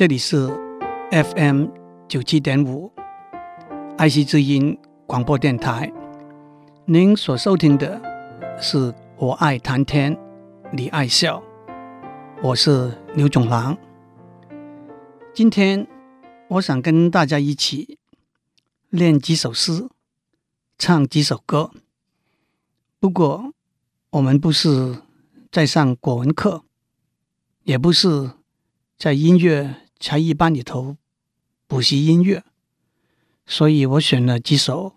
这里是 FM 九七点五爱惜之音广播电台。您所收听的是我爱谈天，你爱笑，我是刘总郎。今天我想跟大家一起练几首诗，唱几首歌。不过我们不是在上国文课，也不是在音乐才艺班里头补习音乐，所以我选了几首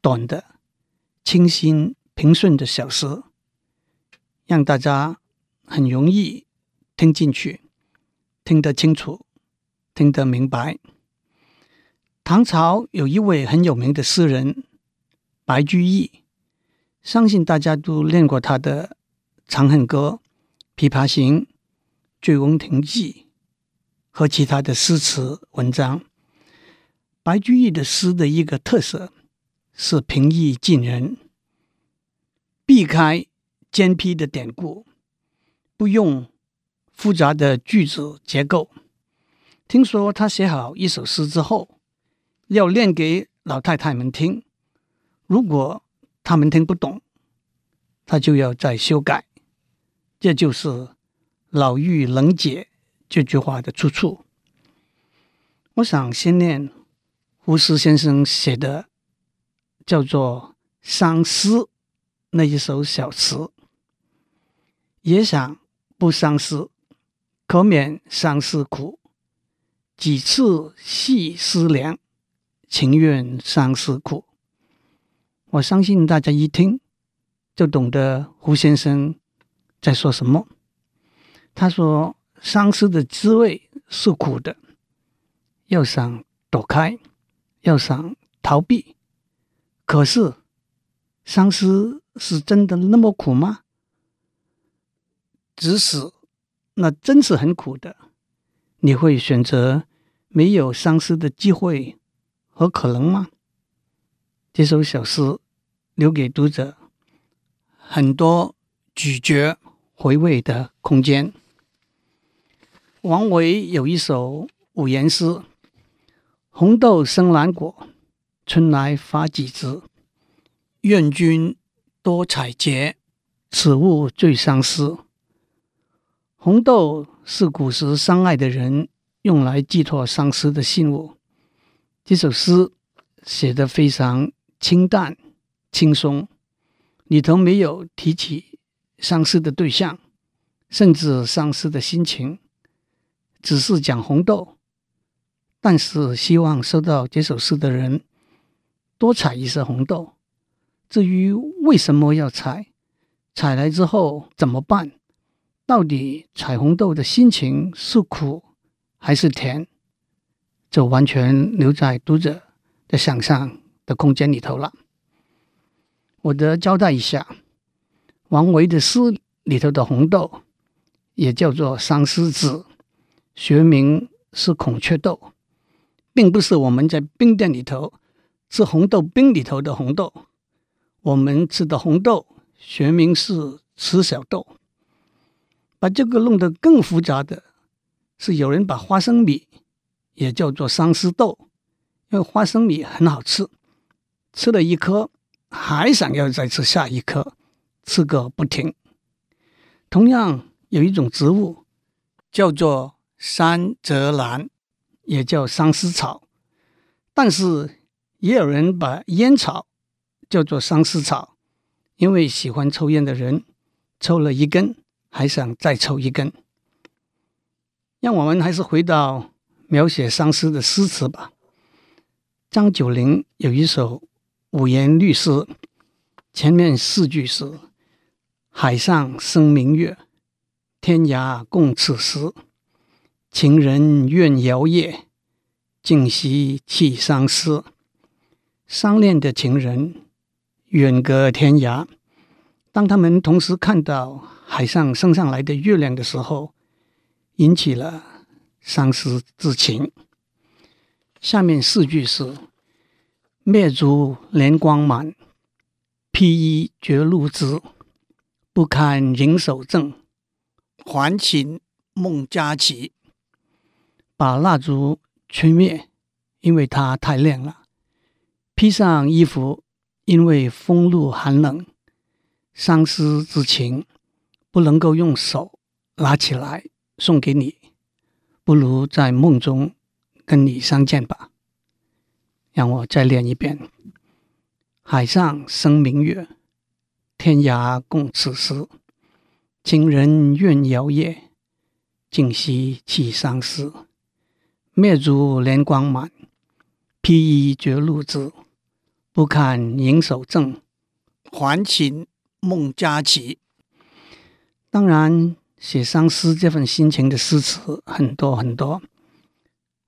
短的、清新平顺的小诗，让大家很容易听进去，听得清楚，听得明白。唐朝有一位很有名的诗人白居易，相信大家都练过他的《长恨歌》《琵琶行》《醉翁亭记》。和其他的诗词文章，白居易的诗的一个特色是平易近人，避开艰辟的典故，不用复杂的句子结构。听说他写好一首诗之后，要念给老太太们听，如果他们听不懂，他就要再修改。这就是“老妪能解”。这句话的出处，我想先念胡适先生写的叫做《相思》那一首小词，也想不相思，可免相思苦。几次细思量，情愿相思苦。我相信大家一听就懂得胡先生在说什么。他说。相思的滋味是苦的，要想躲开，要想逃避，可是相思是真的那么苦吗？即使那真是很苦的，你会选择没有相思的机会和可能吗？这首小诗留给读者很多咀嚼回味的空间。王维有一首五言诗：“红豆生南国，春来发几枝。愿君多采撷，此物最相思。”红豆是古时相爱的人用来寄托相思的信物。这首诗写得非常清淡轻松，里头没有提起相思的对象，甚至相思的心情。只是讲红豆，但是希望收到这首诗的人多采一些红豆。至于为什么要采，采来之后怎么办？到底采红豆的心情是苦还是甜？就完全留在读者的想象的空间里头了。我得交代一下，王维的诗里头的红豆也叫做相思子。学名是孔雀豆，并不是我们在冰店里头吃红豆冰里头的红豆。我们吃的红豆学名是赤小豆。把这个弄得更复杂的是，有人把花生米也叫做相思豆，因为花生米很好吃，吃了一颗还想要再吃下一颗，吃个不停。同样有一种植物叫做。山泽兰也叫相思草，但是也有人把烟草叫做相思草，因为喜欢抽烟的人抽了一根还想再抽一根。让我们还是回到描写相思的诗词吧。张九龄有一首五言律诗，前面四句是“海上生明月，天涯共此时。”情人怨遥夜，竟夕起相思。相恋的情人远隔天涯，当他们同时看到海上升上来的月亮的时候，引起了相思之情。下面四句是：灭烛怜光满，披衣觉露滋。不堪盈手赠，还寝梦佳期。把蜡烛吹灭，因为它太亮了；披上衣服，因为风露寒冷。相思之情不能够用手拿起来送给你，不如在梦中跟你相见吧。让我再练一遍：海上生明月，天涯共此时。情人怨遥夜，竟夕起相思。灭烛怜光满，披衣觉露滋。不堪盈手赠，还寝梦佳期。当然，写相思这份心情的诗词很多很多。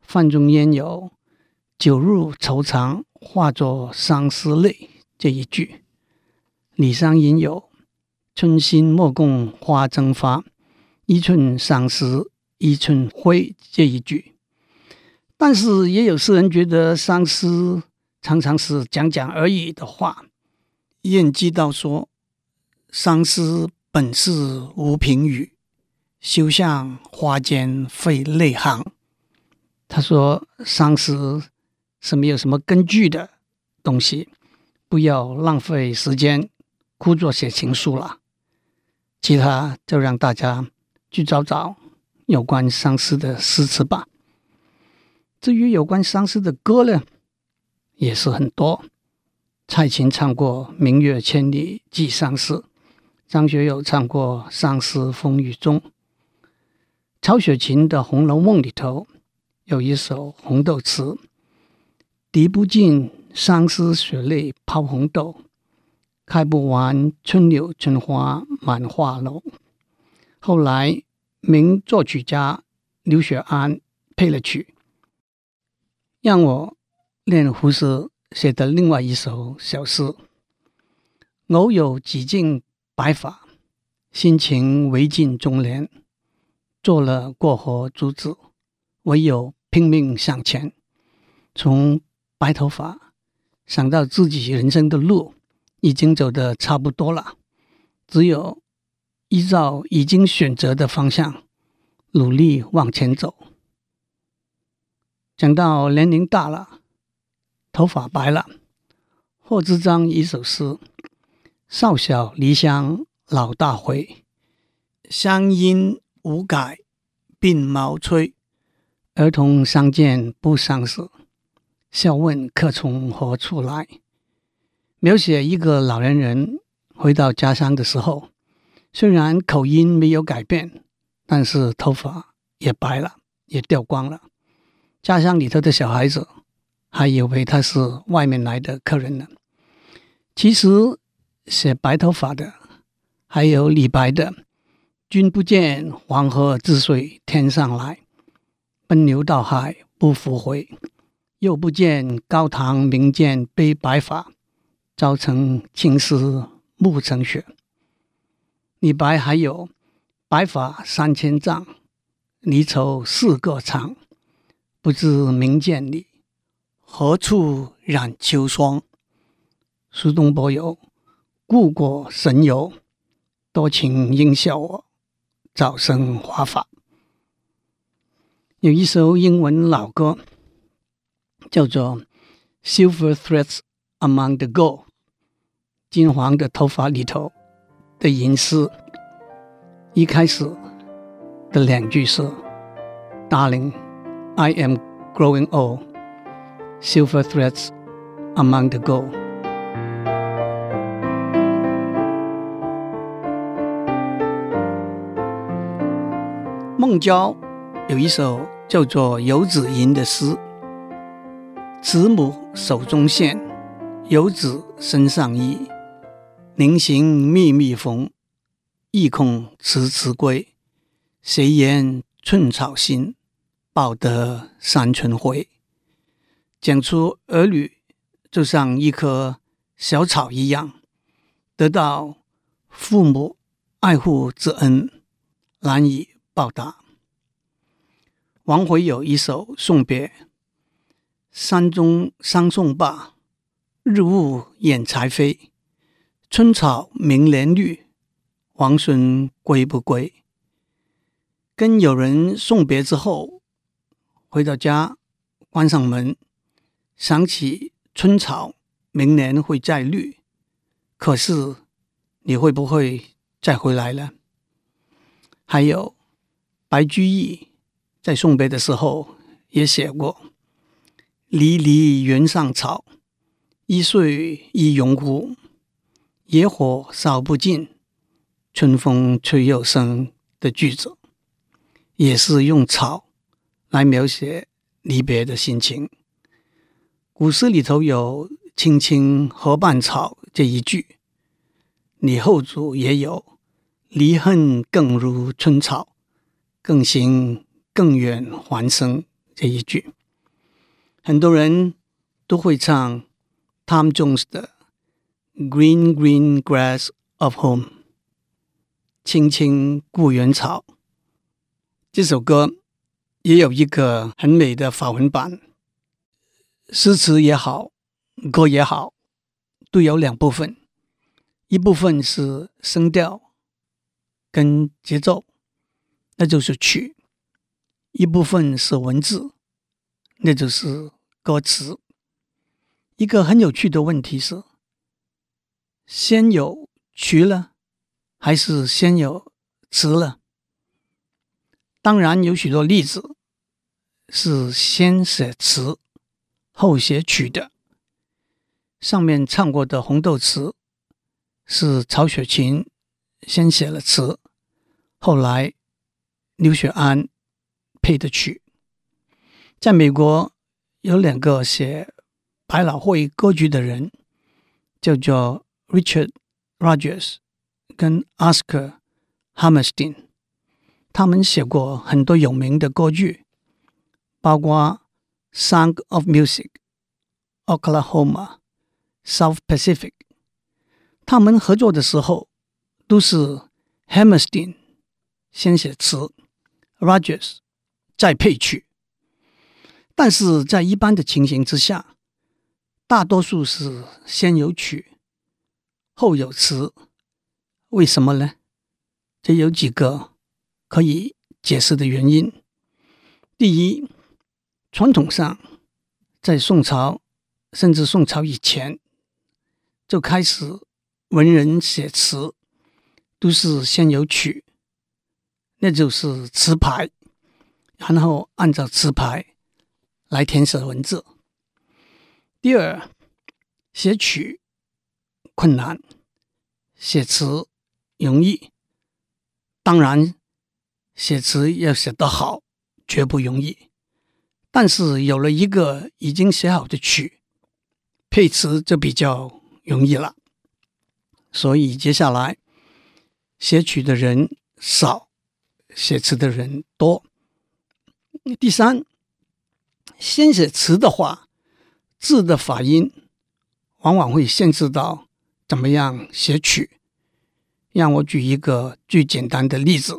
范仲淹有“酒入愁肠，化作相思泪”这一句；李商隐有“春心莫共花争发，一寸相思一寸灰”这一句。但是，也有诗人觉得相思常常是讲讲而已的话。晏几道说。相思本是无凭语，休向花间费泪行。他说，相思是没有什么根据的东西，不要浪费时间枯坐写情书了。其他就让大家去找找有关相思的诗词吧。至于有关相思的歌呢，也是很多。蔡琴唱过《明月千里寄相思》。张学友唱过《相思风雨中》，曹雪芹的《红楼梦》里头有一首《红豆词》：“滴不尽相思血泪抛红豆，开不完春柳春花满画楼。”后来，名作曲家刘雪安配了曲，让我练胡适写的另外一首小诗：“偶有几近。”白发，心情未尽中年，做了过河卒子，唯有拼命向前。从白头发想到自己人生的路已经走得差不多了，只有依照已经选择的方向努力往前走。讲到年龄大了，头发白了，贺知章一首诗。少小离乡老大回，乡音无改鬓毛衰。儿童相见不相识，笑问客从何处来。描写一个老年人回到家乡的时候，虽然口音没有改变，但是头发也白了，也掉光了。家乡里头的小孩子还以为他是外面来的客人呢。其实。写白头发的，还有李白的“君不见黄河之水天上来，奔流到海不复回。又不见高堂明镜悲白发，朝成青丝暮成雪。”李白还有“白发三千丈，离愁似个长。不知明镜里，何处染秋霜。”苏东坡有。故国神游，多情应笑我，早生华发。有一首英文老歌，叫做《Silver Threads Among the Gold》，金黄的头发里头的银丝。一开始的两句是：“Darling, I am growing old. Silver threads among the gold.” 孟郊有一首叫做《游子吟》的诗：“慈母手中线，游子身上衣。临行密密缝，意恐迟迟归。谁言寸草心，报得三春晖。”讲出儿女就像一棵小草一样，得到父母爱护之恩，难以报答。王维有一首送别：“山中桑送罢，日暮掩柴扉。春草明年绿，王孙归不归？”跟友人送别之后，回到家，关上门，想起春草明年会再绿，可是你会不会再回来呢？还有白居易在送别的时候也写过：“离离原上草，一岁一荣枯。野火烧不尽，春风吹又生。”的句子，也是用草来描写离别的心情。古诗里头有“青青河畔草”这一句，李后主也有“离恨更如春草，更行更远还生”这一句。很多人都会唱 Tom Jones 的《Green Green Grass of Home》。青青故园草，这首歌也有一个很美的法文版。诗词也好，歌也好，都有两部分，一部分是声调跟节奏，那就是曲；一部分是文字，那就是歌词。一个很有趣的问题是：先有曲了？还是先有词了？当然有许多例子是先写词后写曲的。上面唱过的《红豆词》是曹雪芹先写了词，后来刘雪庵配的曲。在美国有两个写百老汇歌剧的人，叫做 Richard Rodgers。跟 Oscar Hammerstein，他们写过很多有名的歌剧，包括《Song of Music》、《Oklahoma》、《South Pacific》。他们合作的时候，都是 Hammerstein 先写词，Rogers 再配曲。但是在一般的情形之下，大多数是先有曲，后有词。为什么呢？这有几个可以解释的原因。第一，传统上，在宋朝甚至宋朝以前，就开始文人写词，都是先有曲，那就是词牌，然后按照词牌来填写文字。第二，写曲困难，写词。容易，当然写词要写得好，绝不容易。但是有了一个已经写好的曲，配词就比较容易了。所以接下来写曲的人少，写词的人多。第三，先写词的话，字的发音往往会限制到怎么样写曲。让我举一个最简单的例子：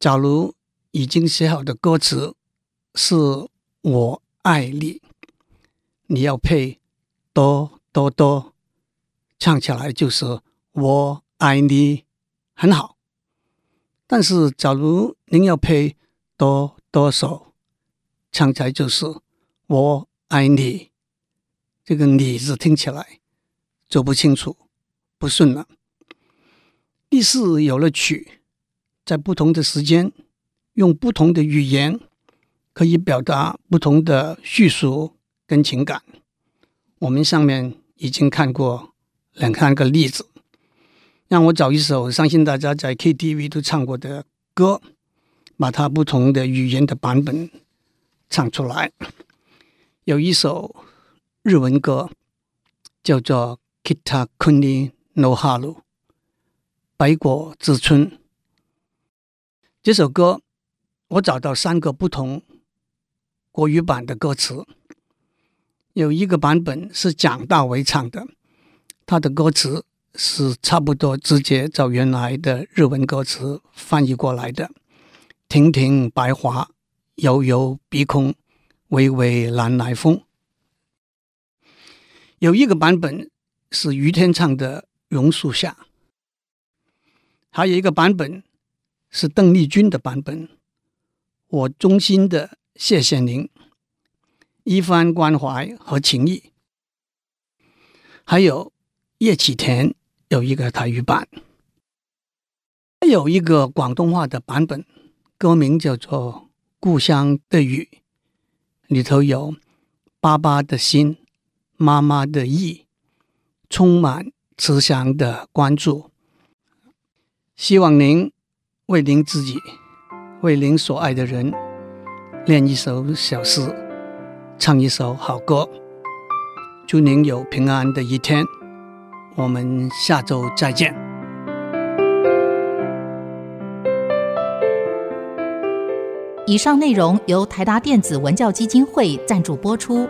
假如已经写好的歌词是“我爱你”，你要配哆哆哆，唱起来就是“我爱你”，很好。但是，假如您要配哆哆嗦，唱起来就是“我爱你”，这个“你”字听起来就不清楚、不顺了。第四，有了曲，在不同的时间，用不同的语言，可以表达不同的叙述跟情感。我们上面已经看过两三个例子，让我找一首相信大家在 KTV 都唱过的歌，把它不同的语言的版本唱出来。有一首日文歌，叫做《Kita Kuni no Haru》。白果之春这首歌，我找到三个不同国语版的歌词。有一个版本是蒋大为唱的，他的歌词是差不多直接照原来的日文歌词翻译过来的。亭亭白桦，悠悠碧空，微微南来风。有一个版本是于天唱的《榕树下》。还有一个版本是邓丽君的版本，我衷心的谢谢您，一番关怀和情谊。还有叶启田有一个台语版，还有一个广东话的版本，歌名叫做《故乡的雨》，里头有爸爸的心、妈妈的意，充满慈祥的关注。希望您为您自己，为您所爱的人。练一首小诗，唱一首好歌，祝您有平安的一天。我们下周再见。以上内容由台达电子文教基金会赞助播出。